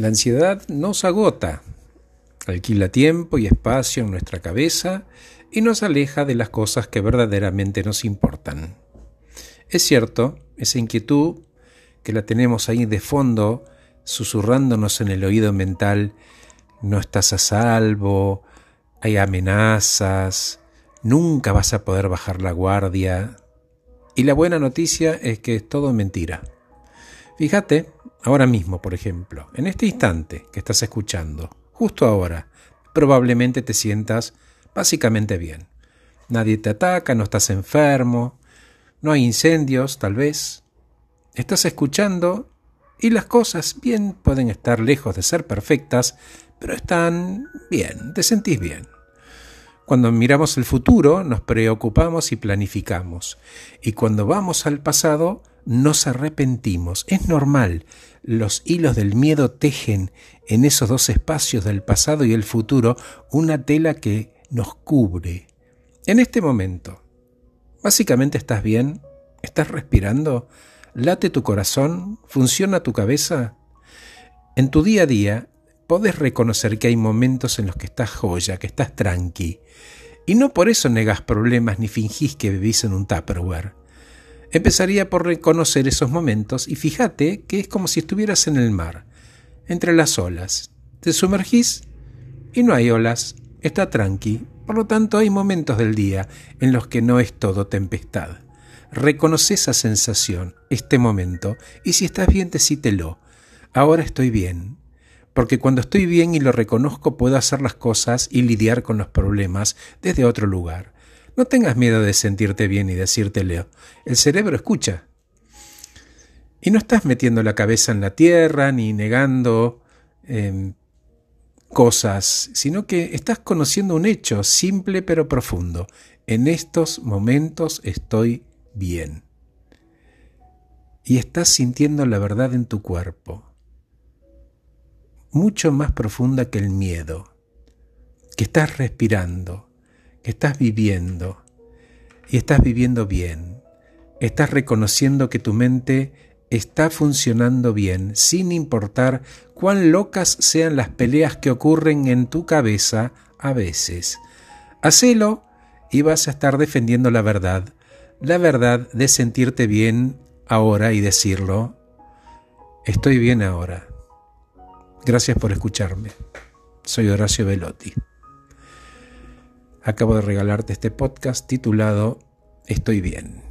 La ansiedad nos agota, alquila tiempo y espacio en nuestra cabeza y nos aleja de las cosas que verdaderamente nos importan. Es cierto, esa inquietud que la tenemos ahí de fondo, susurrándonos en el oído mental, no estás a salvo, hay amenazas, nunca vas a poder bajar la guardia. Y la buena noticia es que es todo mentira. Fíjate, ahora mismo, por ejemplo, en este instante que estás escuchando, justo ahora, probablemente te sientas básicamente bien. Nadie te ataca, no estás enfermo, no hay incendios, tal vez. Estás escuchando y las cosas bien pueden estar lejos de ser perfectas, pero están bien, te sentís bien. Cuando miramos el futuro nos preocupamos y planificamos, y cuando vamos al pasado nos arrepentimos. Es normal. Los hilos del miedo tejen en esos dos espacios del pasado y el futuro una tela que nos cubre. En este momento, básicamente estás bien, estás respirando, late tu corazón, funciona tu cabeza. En tu día a día podés reconocer que hay momentos en los que estás joya, que estás tranqui, y no por eso negas problemas ni fingís que vivís en un Tupperware. Empezaría por reconocer esos momentos y fíjate que es como si estuvieras en el mar, entre las olas. Te sumergís y no hay olas, está tranqui. Por lo tanto, hay momentos del día en los que no es todo tempestad. Reconoce esa sensación, este momento, y si estás bien, decítelo. Ahora estoy bien. Porque cuando estoy bien y lo reconozco, puedo hacer las cosas y lidiar con los problemas desde otro lugar. No tengas miedo de sentirte bien y decírtelo. El cerebro escucha. Y no estás metiendo la cabeza en la tierra ni negando em, cosas, sino que estás conociendo un hecho simple pero profundo. En estos momentos estoy bien. Y estás sintiendo la verdad en tu cuerpo, mucho más profunda que el miedo, que estás respirando, estás viviendo y estás viviendo bien. Estás reconociendo que tu mente está funcionando bien, sin importar cuán locas sean las peleas que ocurren en tu cabeza a veces. Hacelo y vas a estar defendiendo la verdad, la verdad de sentirte bien ahora y decirlo, estoy bien ahora. Gracias por escucharme. Soy Horacio Velotti acabo de regalarte este podcast titulado Estoy bien.